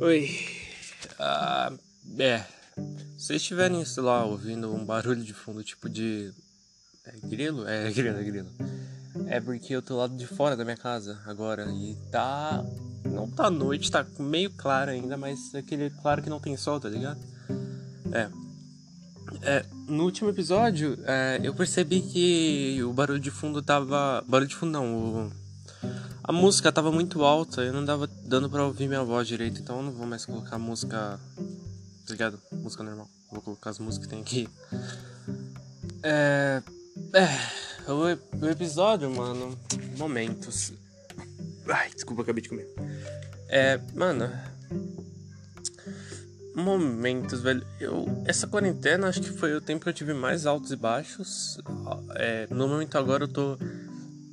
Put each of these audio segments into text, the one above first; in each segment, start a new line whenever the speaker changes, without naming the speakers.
Oi. Ah, é. Se vocês estiverem, sei lá, ouvindo um barulho de fundo, tipo de. É grilo? É grilo, é grilo. É porque eu tô lá de fora da minha casa agora e tá. Não tá noite, tá meio claro ainda, mas é aquele claro que não tem sol, tá ligado? É. É, no último episódio, é, eu percebi que o barulho de fundo tava. Barulho de fundo não, o a música tava muito alta, eu não dava dando pra ouvir minha voz direito, então eu não vou mais colocar música. Tá ligado? Música normal. Vou colocar as músicas que tem aqui. É. É. O, o episódio, mano. Momentos. Ai, desculpa, acabei de comer. É. Mano. Momentos, velho. Eu. Essa quarentena acho que foi o tempo que eu tive mais altos e baixos. É, no momento agora eu tô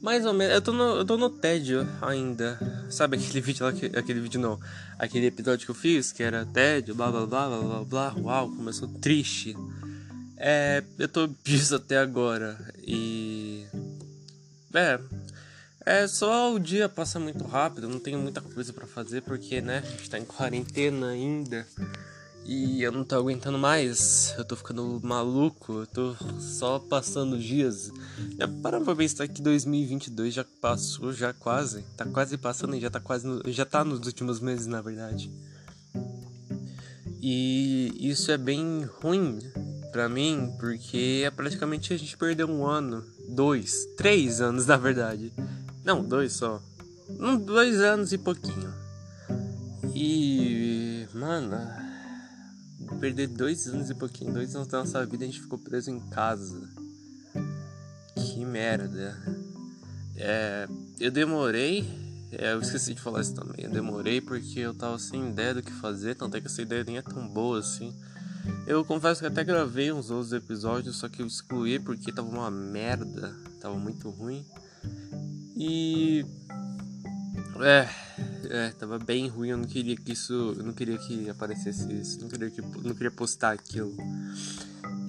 mais ou menos. Eu tô no, eu tô no tédio ainda. Sabe aquele vídeo lá? Aquele vídeo não. Aquele episódio que eu fiz, que era tédio, blá blá blá blá blá blá. Uau, começou triste. É. Eu tô disso até agora. E. É. É, só o dia passa muito rápido, não tenho muita coisa para fazer porque, né, a gente tá em quarentena ainda. E eu não tô aguentando mais, eu tô ficando maluco, eu tô só passando dias. Já para pra pensar que 2022 já passou, já quase, tá quase passando e já tá quase, no, já tá nos últimos meses na verdade. E isso é bem ruim para mim, porque é praticamente a gente perdeu um ano, dois, três anos na verdade. Não, dois só. Um, dois anos e pouquinho. E, mano, perder dois anos e pouquinho, dois anos da nossa vida a gente ficou preso em casa. Que merda. É, eu demorei, é, eu esqueci de falar isso também. Eu demorei porque eu tava sem ideia do que fazer, tanto é que essa ideia nem é tão boa assim. Eu confesso que até gravei uns outros episódios, só que eu excluí porque tava uma merda, tava muito ruim. E. É. É, tava bem ruim, eu não queria que isso. Eu não queria que aparecesse isso. Não queria, que, não queria postar aquilo.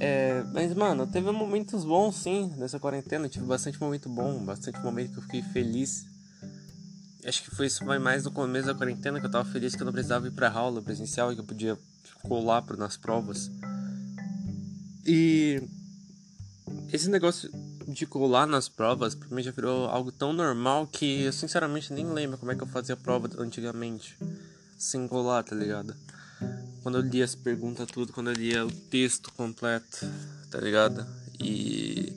É, mas, mano, teve momentos bons sim nessa quarentena. Tive bastante momento bom, bastante momento que eu fiquei feliz. Acho que foi isso mais no começo da quarentena que eu tava feliz que eu não precisava ir pra aula presencial e que eu podia colar nas provas. E esse negócio de colar nas provas, pra mim já virou algo tão normal que eu sinceramente nem lembro como é que eu fazia prova antigamente. Sem colar, tá ligado? Quando eu lia as perguntas tudo, quando eu lia o texto completo, tá ligado? E.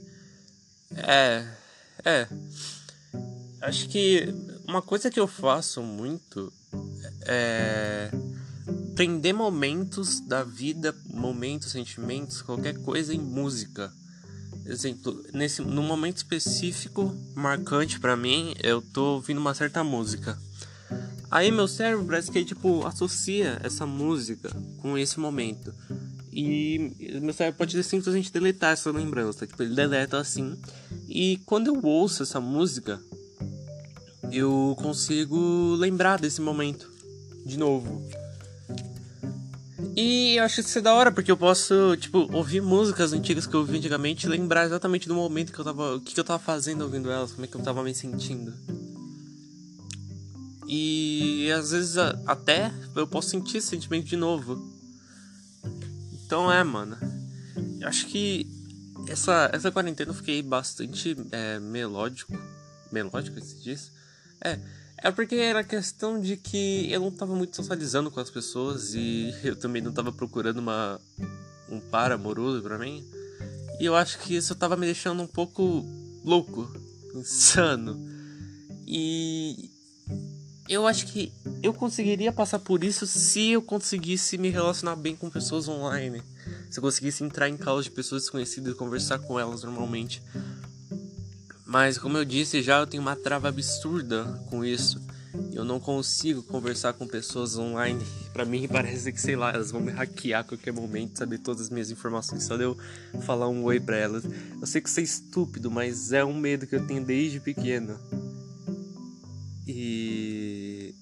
É. É. Acho que uma coisa que eu faço muito é prender momentos da vida, momentos, sentimentos, qualquer coisa em música exemplo, nesse no momento específico marcante para mim, eu tô ouvindo uma certa música. Aí meu cérebro parece que tipo associa essa música com esse momento. E meu cérebro pode simplesmente deletar essa lembrança, tipo, ele deleta assim. E quando eu ouço essa música, eu consigo lembrar desse momento de novo. E eu acho isso da hora, porque eu posso, tipo, ouvir músicas antigas que eu ouvi antigamente e lembrar exatamente do momento que eu tava. O que, que eu tava fazendo ouvindo elas, como é que eu tava me sentindo. E às vezes até eu posso sentir esse sentimento de novo. Então é, mano. Eu acho que essa, essa quarentena eu fiquei bastante é, melódico. Melódico, se diz? É é porque era questão de que eu não tava muito socializando com as pessoas e eu também não tava procurando uma um par amoroso para mim. E eu acho que isso tava me deixando um pouco louco, insano. E eu acho que eu conseguiria passar por isso se eu conseguisse me relacionar bem com pessoas online. Se eu conseguisse entrar em calls de pessoas desconhecidas e conversar com elas normalmente. Mas como eu disse já, eu tenho uma trava absurda com isso. Eu não consigo conversar com pessoas online. Para mim parece que, sei lá, elas vão me hackear a qualquer momento, saber todas as minhas informações, só de eu falar um oi pra elas. Eu sei que isso é estúpido, mas é um medo que eu tenho desde pequeno. E.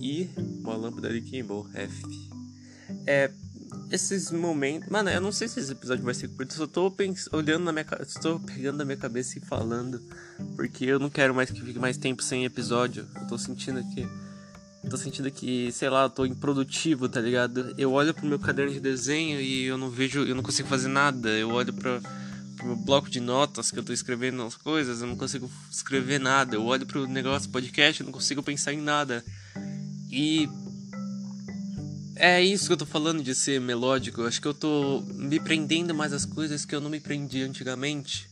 E. Uma lâmpada ali queimou, F. É esses momentos. Mano, eu não sei se esse episódio vai ser curto. Só tô pens... olhando na minha cabeça. Pegando na minha cabeça e falando. Porque eu não quero mais que fique mais tempo sem episódio. Eu tô sentindo que. tô sentindo que, sei lá, eu tô improdutivo, tá ligado? Eu olho pro meu caderno de desenho e eu não vejo, eu não consigo fazer nada. Eu olho pra, pro meu bloco de notas que eu tô escrevendo as coisas, eu não consigo escrever nada. Eu olho pro negócio podcast, eu não consigo pensar em nada. E é isso que eu tô falando de ser melódico. Eu acho que eu tô me prendendo mais às coisas que eu não me prendi antigamente.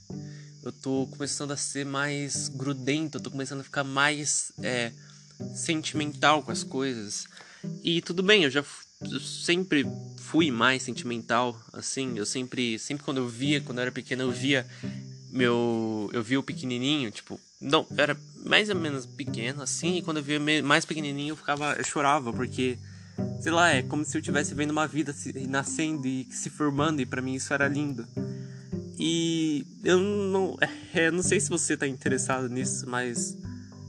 Eu tô começando a ser mais grudento, eu tô começando a ficar mais é, sentimental com as coisas. E tudo bem, eu já eu sempre fui mais sentimental, assim, eu sempre, sempre quando eu via, quando eu era pequeno, eu via meu, eu via o pequenininho, tipo, não, era mais ou menos pequeno assim, e quando eu via mais pequenininho eu ficava, eu chorava porque sei lá, é como se eu estivesse vendo uma vida se, nascendo e se formando e para mim isso era lindo. E eu não, é, não sei se você tá interessado nisso, mas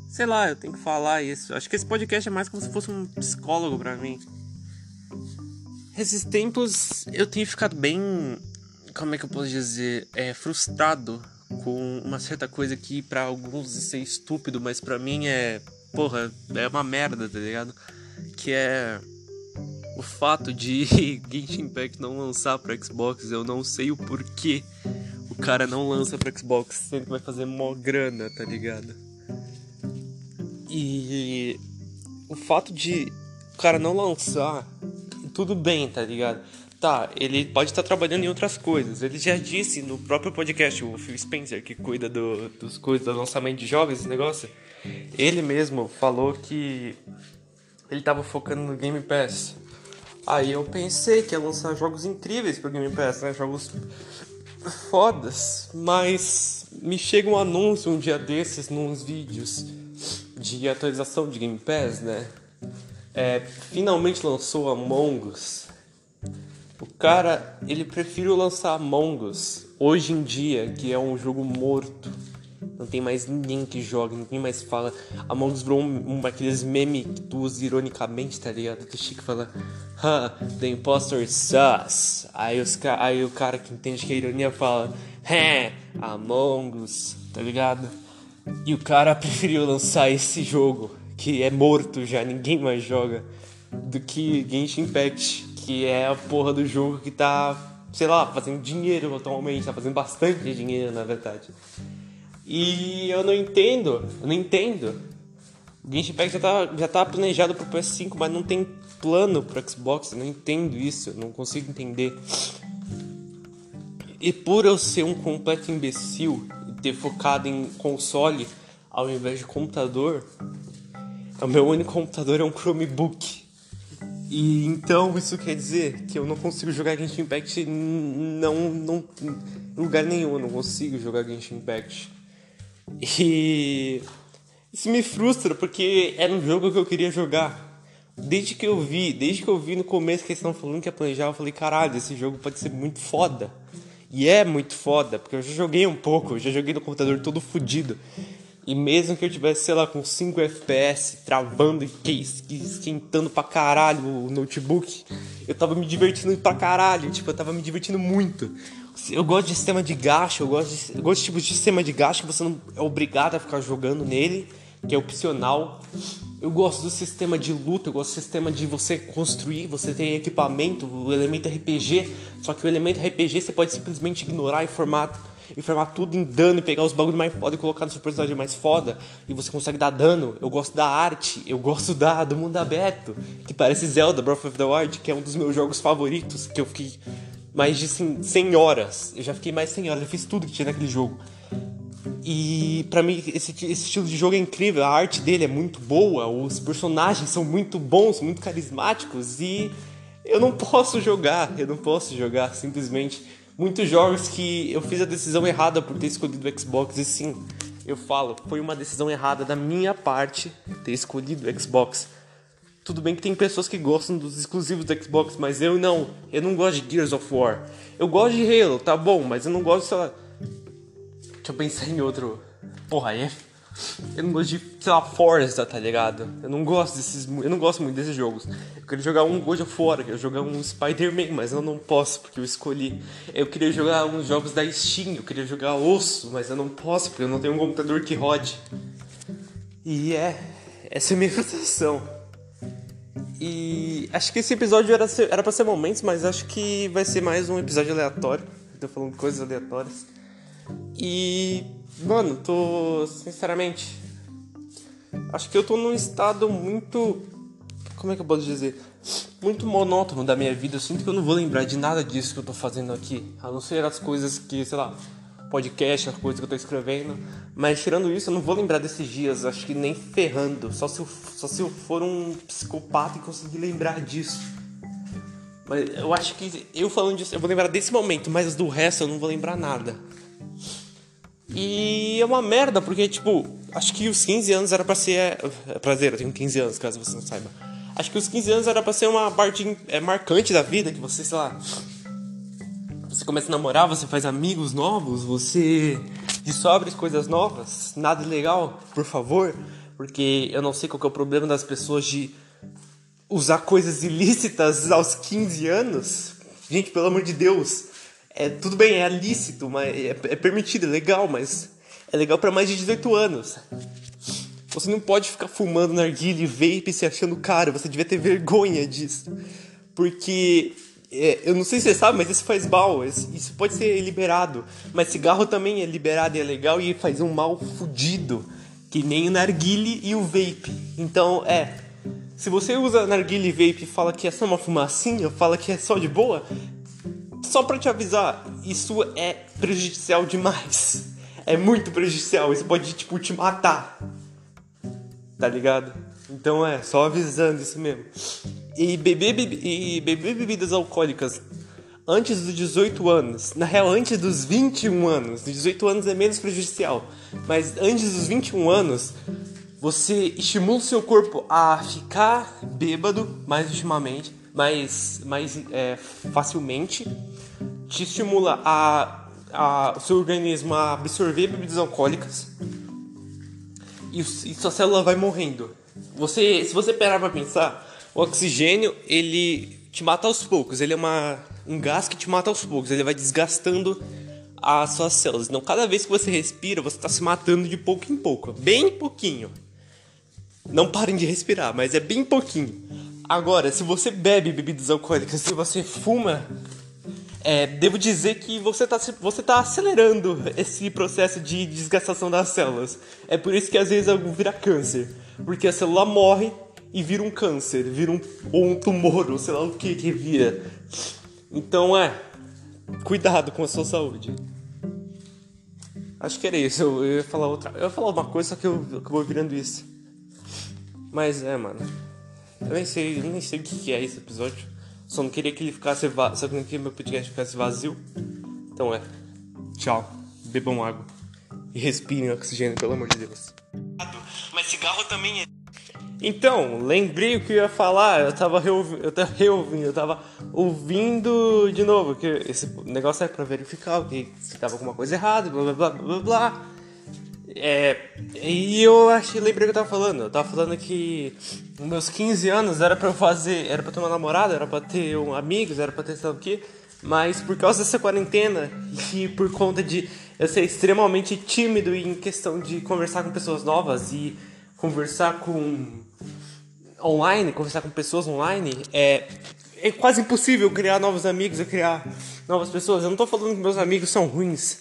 sei lá, eu tenho que falar isso. Acho que esse podcast é mais como se fosse um psicólogo para mim. Esses tempos eu tenho ficado bem, como é que eu posso dizer, é frustrado com uma certa coisa que para alguns é estúpido, mas para mim é, porra, é uma merda, tá ligado? Que é o fato de Genshin Impact não lançar para Xbox, eu não sei o porquê o cara não lança para Xbox, sendo que vai fazer mó grana, tá ligado? E o fato de o cara não lançar, tudo bem, tá ligado? Tá, ele pode estar trabalhando em outras coisas. Ele já disse no próprio podcast, o Phil Spencer, que cuida do, dos coisas do lançamento de jogos, esse negócio. Ele mesmo falou que ele tava focando no Game Pass. Aí eu pensei que ia lançar jogos incríveis pro Game Pass, né? Jogos fodas. Mas me chega um anúncio um dia desses nos vídeos de atualização de Game Pass, né? É, finalmente lançou Among Us. O cara, ele preferiu lançar Among Us hoje em dia, que é um jogo morto não tem mais ninguém que joga, ninguém mais fala. Among Us virou um, um aqueles memes que tu usa ironicamente, tá ligado? Que Chico fala, huh, the impostor sus. Aí, os, aí o cara que entende que é ironia fala, hé, Among Us, tá ligado? E o cara preferiu lançar esse jogo, que é morto já, ninguém mais joga, do que Genshin Impact, que é a porra do jogo que tá, sei lá, fazendo dinheiro atualmente, tá fazendo bastante dinheiro na verdade. E eu não entendo, eu não entendo. O Genshin Impact já tá, já tá planejado pro PS5, mas não tem plano pro Xbox, eu não entendo isso, não consigo entender. E por eu ser um completo imbecil e ter focado em console ao invés de computador, o meu único computador é um Chromebook. E então isso quer dizer que eu não consigo jogar Genshin Impact não, não, em lugar nenhum, eu não consigo jogar Genshin Impact. E isso me frustra porque era um jogo que eu queria jogar. Desde que eu vi, desde que eu vi no começo que eles estão falando que ia planejar, eu falei, caralho, esse jogo pode ser muito foda. E é muito foda, porque eu já joguei um pouco, eu já joguei no computador todo fodido. E mesmo que eu tivesse, sei lá, com 5 FPS, travando e esquentando pra caralho o notebook, eu tava me divertindo pra caralho, tipo, eu tava me divertindo muito. Eu gosto de sistema de gacha, eu gosto de, eu gosto de tipo de sistema de gacha que você não é obrigado a ficar jogando nele, que é opcional. Eu gosto do sistema de luta, eu gosto do sistema de você construir, você tem equipamento, o elemento RPG, só que o elemento RPG você pode simplesmente ignorar e formar, e formar tudo em dano e pegar os bagulhos mais foda e colocar no seu personagem mais foda, e você consegue dar dano. Eu gosto da arte, eu gosto da do mundo aberto, que parece Zelda Breath of the Wild, que é um dos meus jogos favoritos, que eu fiquei mais de 100 horas. Eu já fiquei mais de 100 horas, eu fiz tudo que tinha naquele jogo. E para mim esse, esse, estilo de jogo é incrível, a arte dele é muito boa, os personagens são muito bons, muito carismáticos e eu não posso jogar, eu não posso jogar simplesmente muitos jogos que eu fiz a decisão errada por ter escolhido o Xbox e sim, eu falo, foi uma decisão errada da minha parte ter escolhido o Xbox. Tudo bem que tem pessoas que gostam dos exclusivos do Xbox, mas eu não. Eu não gosto de Gears of War. Eu gosto de Halo, tá bom, mas eu não gosto, sei lá. Deixa eu pensar em outro. Porra, é. Eu não gosto de, sei lá, Forza, tá ligado? Eu não gosto desses. Eu não gosto muito desses jogos. Eu queria jogar um God of War, eu queria jogar um Spider-Man, mas eu não posso porque eu escolhi. Eu queria jogar uns jogos da Steam, eu queria jogar Osso, mas eu não posso porque eu não tenho um computador que rode. E é. Essa é a minha frustração. E acho que esse episódio era, ser, era pra ser momentos, mas acho que vai ser mais um episódio aleatório. Tô falando coisas aleatórias. E, mano, tô. Sinceramente. Acho que eu tô num estado muito. Como é que eu posso dizer? Muito monótono da minha vida. Eu sinto que eu não vou lembrar de nada disso que eu tô fazendo aqui. A não ser as coisas que, sei lá, podcast, as coisas que eu tô escrevendo. Mas tirando isso, eu não vou lembrar desses dias, acho que nem ferrando. Só se eu, só se eu for um psicopata e conseguir lembrar disso. Mas eu acho que eu falando disso, eu vou lembrar desse momento, mas do resto eu não vou lembrar nada. E é uma merda, porque, tipo, acho que os 15 anos era pra ser. É, prazer, eu tenho 15 anos, caso você não saiba. Acho que os 15 anos era pra ser uma parte é, marcante da vida, que você, sei lá, você começa a namorar, você faz amigos novos, você descobre coisas novas, nada legal, por favor, porque eu não sei qual é o problema das pessoas de usar coisas ilícitas aos 15 anos. Gente, pelo amor de Deus, é tudo bem, é lícito, mas é, é permitido, é legal, mas é legal para mais de 18 anos. Você não pode ficar fumando narguilha e vape se achando caro, você devia ter vergonha disso. Porque é, eu não sei se você sabe, mas isso faz mal. Isso pode ser liberado. Mas cigarro também é liberado e é legal e faz um mal fudido. Que nem o narguile e o vape. Então, é. Se você usa narguile e vape e fala que é só uma fumacinha, fala que é só de boa, só pra te avisar, isso é prejudicial demais. É muito prejudicial. Isso pode, tipo, te matar. Tá ligado? Então é, só avisando isso mesmo. E beber, e beber bebidas alcoólicas antes dos 18 anos, na real, antes dos 21 anos, 18 anos é menos prejudicial, mas antes dos 21 anos, você estimula o seu corpo a ficar bêbado mais intimamente, mais, mais é, facilmente, te estimula a, a, o seu organismo a absorver bebidas alcoólicas e, e sua célula vai morrendo. Você, se você parar pra pensar, o oxigênio, ele te mata aos poucos. Ele é uma, um gás que te mata aos poucos. Ele vai desgastando as suas células. Então, cada vez que você respira, você está se matando de pouco em pouco. Bem pouquinho. Não parem de respirar, mas é bem pouquinho. Agora, se você bebe bebidas alcoólicas, se você fuma, é, devo dizer que você está você tá acelerando esse processo de desgastação das células. É por isso que às vezes vira câncer. Porque a célula morre e vira um câncer, vira um, ou um tumor, ou sei lá o que que vira. Então é, cuidado com a sua saúde. Acho que era isso, eu, ia falar outra. Eu ia falar uma coisa, só que eu acabou virando isso. Mas é, mano. Eu nem sei, eu nem sei o que é esse episódio. Só não queria que ele ficasse vazio. Só que não queria que meu podcast ficasse vazio. Então é. Tchau. Bebam água. E respirem oxigênio, pelo amor de Deus. Mas cigarro também é. Então, lembrei o que eu ia falar, eu tava reouvindo, eu tava reouvindo, eu tava ouvindo de novo, que esse negócio é pra verificar que se tava alguma coisa errada, blá blá blá blá blá. É, e eu achei, lembrei o que eu tava falando, eu tava falando que meus 15 anos era pra eu fazer, era pra ter uma namorada, era pra ter um amigos, era pra ter sabe o quê, mas por causa dessa quarentena e por conta de eu ser extremamente tímido em questão de conversar com pessoas novas e conversar com online, conversar com pessoas online, é, é quase impossível criar novos amigos e criar novas pessoas. Eu não tô falando que meus amigos são ruins.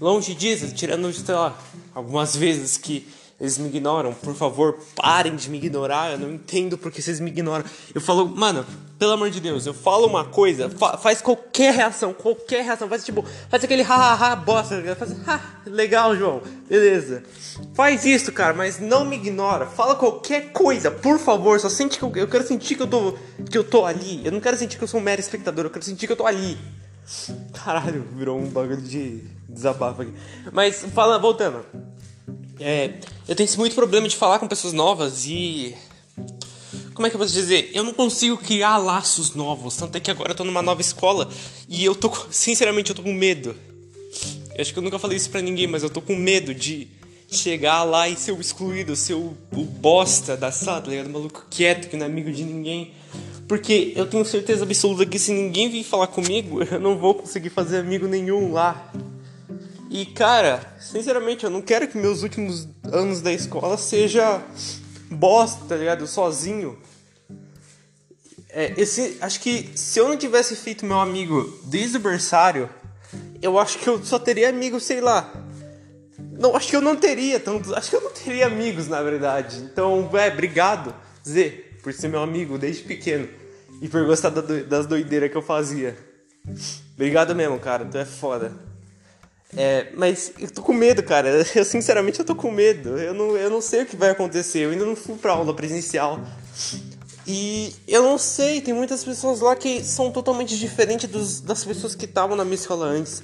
Longe disso, tirando, sei lá, algumas vezes que eles me ignoram. Por favor, parem de me ignorar. Eu não entendo porque vocês me ignoram. Eu falo, mano, pelo amor de Deus, eu falo uma coisa, fa faz qualquer reação, qualquer reação. Faz tipo, faz aquele ha-ha-ha bosta. Faz, ha, legal, João, beleza. Faz isso, cara, mas não me ignora. Fala qualquer coisa, por favor. Só sente que eu, eu quero sentir que eu tô que eu tô ali. Eu não quero sentir que eu sou um mero espectador. Eu quero sentir que eu tô ali. Caralho, virou um bagulho de desabafo aqui. Mas fala, voltando. É, eu tenho muito problema de falar com pessoas novas e. Como é que eu posso dizer? Eu não consigo criar laços novos. Tanto é que agora eu tô numa nova escola e eu tô. Sinceramente, eu tô com medo. Eu acho que eu nunca falei isso pra ninguém, mas eu tô com medo de chegar lá e ser o excluído, ser o, o bosta da sala, tá ligado? O maluco quieto, que não é amigo de ninguém. Porque eu tenho certeza absoluta que se ninguém vir falar comigo, eu não vou conseguir fazer amigo nenhum lá. E cara, sinceramente, eu não quero que meus últimos anos da escola seja bosta, tá ligado? Sozinho. É, esse, acho que se eu não tivesse feito meu amigo desde o berçário, eu acho que eu só teria amigos, sei lá. Não, acho que eu não teria tanto. Acho que eu não teria amigos, na verdade. Então, é, obrigado, Zé, por ser meu amigo desde pequeno. E por gostar das doideiras que eu fazia. Obrigado mesmo, cara. Tu é foda. É, mas eu tô com medo, cara. Eu sinceramente eu tô com medo. Eu não, eu não sei o que vai acontecer. Eu ainda não fui pra aula presencial. E eu não sei, tem muitas pessoas lá que são totalmente diferentes dos, das pessoas que estavam na minha escola antes.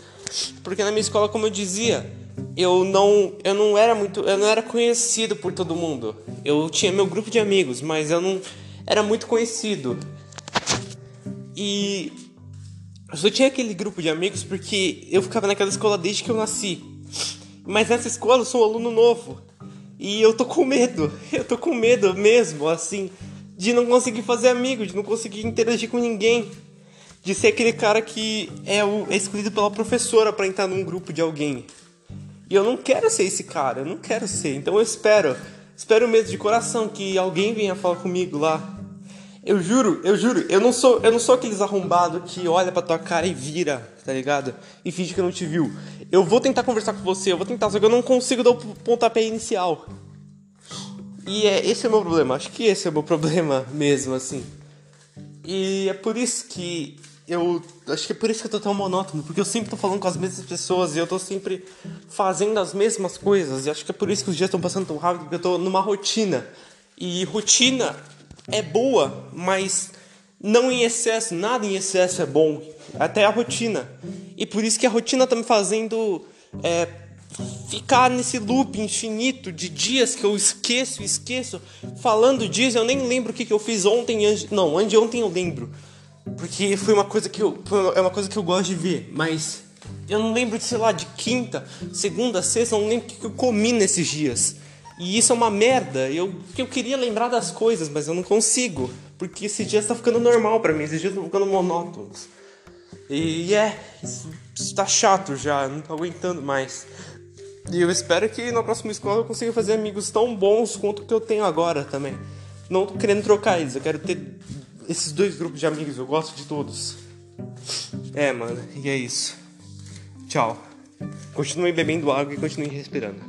Porque na minha escola, como eu dizia, eu não, eu não era muito, eu não era conhecido por todo mundo. Eu tinha meu grupo de amigos, mas eu não era muito conhecido. E eu só tinha aquele grupo de amigos porque eu ficava naquela escola desde que eu nasci. Mas nessa escola eu sou um aluno novo. E eu tô com medo. Eu tô com medo mesmo, assim de não conseguir fazer amigos, de não conseguir interagir com ninguém, de ser aquele cara que é, o, é escolhido pela professora para entrar num grupo de alguém. E eu não quero ser esse cara, eu não quero ser. Então eu espero, espero mesmo de coração que alguém venha falar comigo lá. Eu juro, eu juro, eu não sou, eu não sou aqueles arrombados que olha pra tua cara e vira, tá ligado? E finge que não te viu. Eu vou tentar conversar com você, eu vou tentar, só que eu não consigo dar o pontapé inicial. E é, esse é o meu problema, acho que esse é o meu problema mesmo, assim. E é por isso que eu. Acho que é por isso que eu tô tão monótono, porque eu sempre tô falando com as mesmas pessoas e eu tô sempre fazendo as mesmas coisas. E acho que é por isso que os dias estão passando tão rápido, porque eu tô numa rotina. E rotina é boa, mas não em excesso, nada em excesso é bom. Até a rotina. E por isso que a rotina tá me fazendo. É, ficar nesse loop infinito de dias que eu esqueço, esqueço. Falando disso, eu nem lembro o que, que eu fiz ontem. Não, anteontem eu lembro. Porque foi uma coisa que eu. É uma coisa que eu gosto de ver. Mas eu não lembro de, sei lá, de quinta, segunda, sexta, eu não lembro o que eu comi nesses dias. E isso é uma merda. Eu, eu queria lembrar das coisas, mas eu não consigo. Porque esses dias tá ficando normal para mim, esses dias estão ficando monótonos. E é, isso tá chato já, não tô aguentando mais. E eu espero que na próxima escola eu consiga fazer amigos tão bons quanto que eu tenho agora também. Não tô querendo trocar eles, eu quero ter esses dois grupos de amigos, eu gosto de todos. É, mano, e é isso. Tchau. Continue bebendo água e continue respirando.